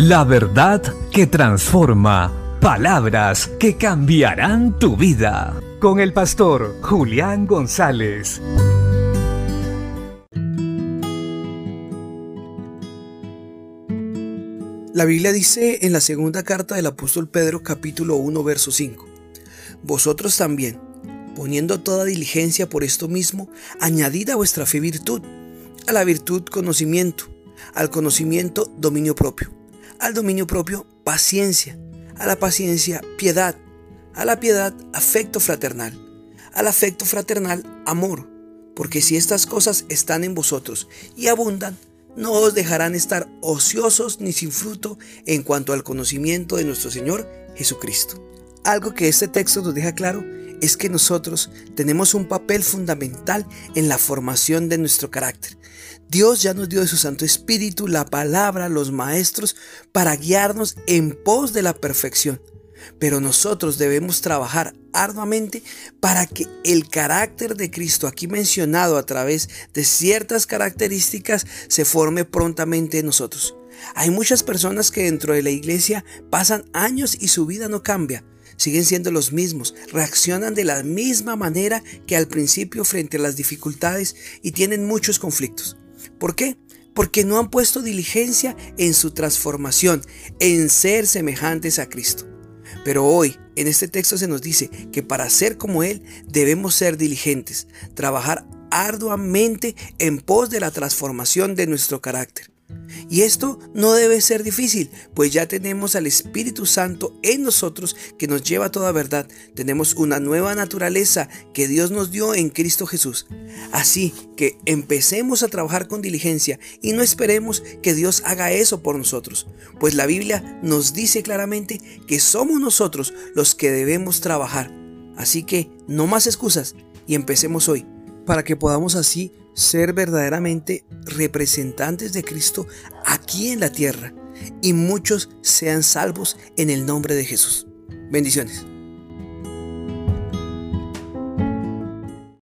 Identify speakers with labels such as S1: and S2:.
S1: La verdad que transforma. Palabras que cambiarán tu vida. Con el pastor Julián González.
S2: La Biblia dice en la segunda carta del apóstol Pedro capítulo 1 verso 5. Vosotros también, poniendo toda diligencia por esto mismo, añadid a vuestra fe virtud, a la virtud conocimiento, al conocimiento dominio propio al dominio propio paciencia, a la paciencia piedad, a la piedad afecto fraternal, al afecto fraternal amor, porque si estas cosas están en vosotros y abundan, no os dejarán estar ociosos ni sin fruto en cuanto al conocimiento de nuestro Señor Jesucristo. Algo que este texto nos deja claro es que nosotros tenemos un papel fundamental en la formación de nuestro carácter. Dios ya nos dio de su Santo Espíritu, la palabra, los maestros, para guiarnos en pos de la perfección. Pero nosotros debemos trabajar arduamente para que el carácter de Cristo aquí mencionado a través de ciertas características se forme prontamente en nosotros. Hay muchas personas que dentro de la iglesia pasan años y su vida no cambia siguen siendo los mismos, reaccionan de la misma manera que al principio frente a las dificultades y tienen muchos conflictos. ¿Por qué? Porque no han puesto diligencia en su transformación, en ser semejantes a Cristo. Pero hoy, en este texto se nos dice que para ser como Él debemos ser diligentes, trabajar arduamente en pos de la transformación de nuestro carácter. Y esto no debe ser difícil, pues ya tenemos al Espíritu Santo en nosotros que nos lleva a toda verdad. Tenemos una nueva naturaleza que Dios nos dio en Cristo Jesús. Así que empecemos a trabajar con diligencia y no esperemos que Dios haga eso por nosotros, pues la Biblia nos dice claramente que somos nosotros los que debemos trabajar. Así que no más excusas y empecemos hoy para que podamos así ser verdaderamente representantes de Cristo aquí en la tierra y muchos sean salvos en el nombre de Jesús. Bendiciones.